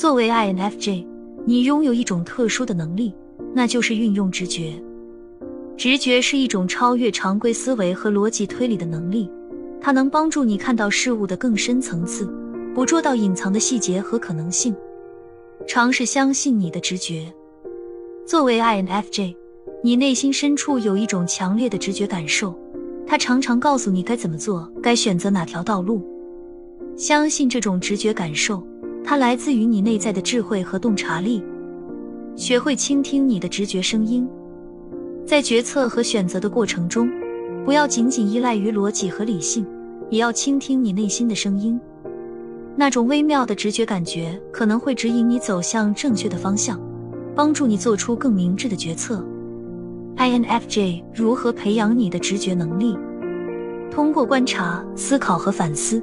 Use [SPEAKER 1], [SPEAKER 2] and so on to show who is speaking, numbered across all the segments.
[SPEAKER 1] 作为 INFJ，你拥有一种特殊的能力，那就是运用直觉。直觉是一种超越常规思维和逻辑推理的能力，它能帮助你看到事物的更深层次，捕捉到隐藏的细节和可能性。尝试相信你的直觉。作为 INFJ，你内心深处有一种强烈的直觉感受，它常常告诉你该怎么做，该选择哪条道路。相信这种直觉感受，它来自于你内在的智慧和洞察力。学会倾听你的直觉声音，在决策和选择的过程中，不要仅仅依赖于逻辑和理性，也要倾听你内心的声音。那种微妙的直觉感觉可能会指引你走向正确的方向，帮助你做出更明智的决策。INFJ 如何培养你的直觉能力？通过观察、思考和反思，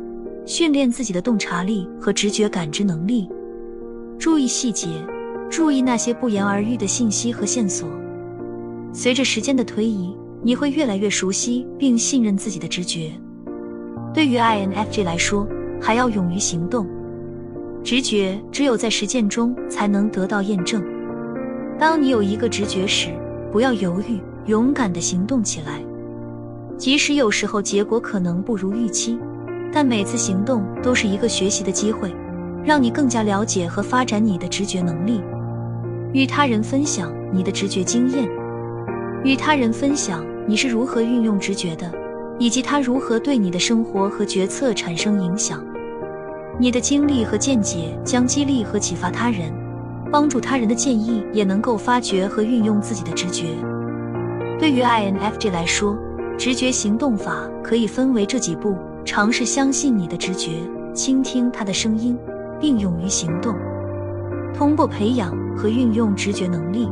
[SPEAKER 1] 训练自己的洞察力和直觉感知能力。注意细节，注意那些不言而喻的信息和线索。随着时间的推移，你会越来越熟悉并信任自己的直觉。对于 INFJ 来说，还要勇于行动，直觉只有在实践中才能得到验证。当你有一个直觉时，不要犹豫，勇敢的行动起来。即使有时候结果可能不如预期，但每次行动都是一个学习的机会，让你更加了解和发展你的直觉能力。与他人分享你的直觉经验，与他人分享你是如何运用直觉的。以及它如何对你的生活和决策产生影响？你的经历和见解将激励和启发他人，帮助他人的建议也能够发掘和运用自己的直觉。对于 INFJ 来说，直觉行动法可以分为这几步：尝试相信你的直觉，倾听他的声音，并勇于行动。通过培养和运用直觉能力，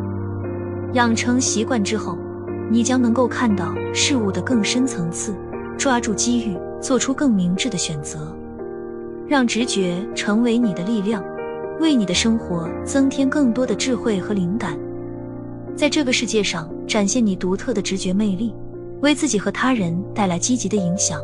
[SPEAKER 1] 养成习惯之后。你将能够看到事物的更深层次，抓住机遇，做出更明智的选择，让直觉成为你的力量，为你的生活增添更多的智慧和灵感，在这个世界上展现你独特的直觉魅力，为自己和他人带来积极的影响。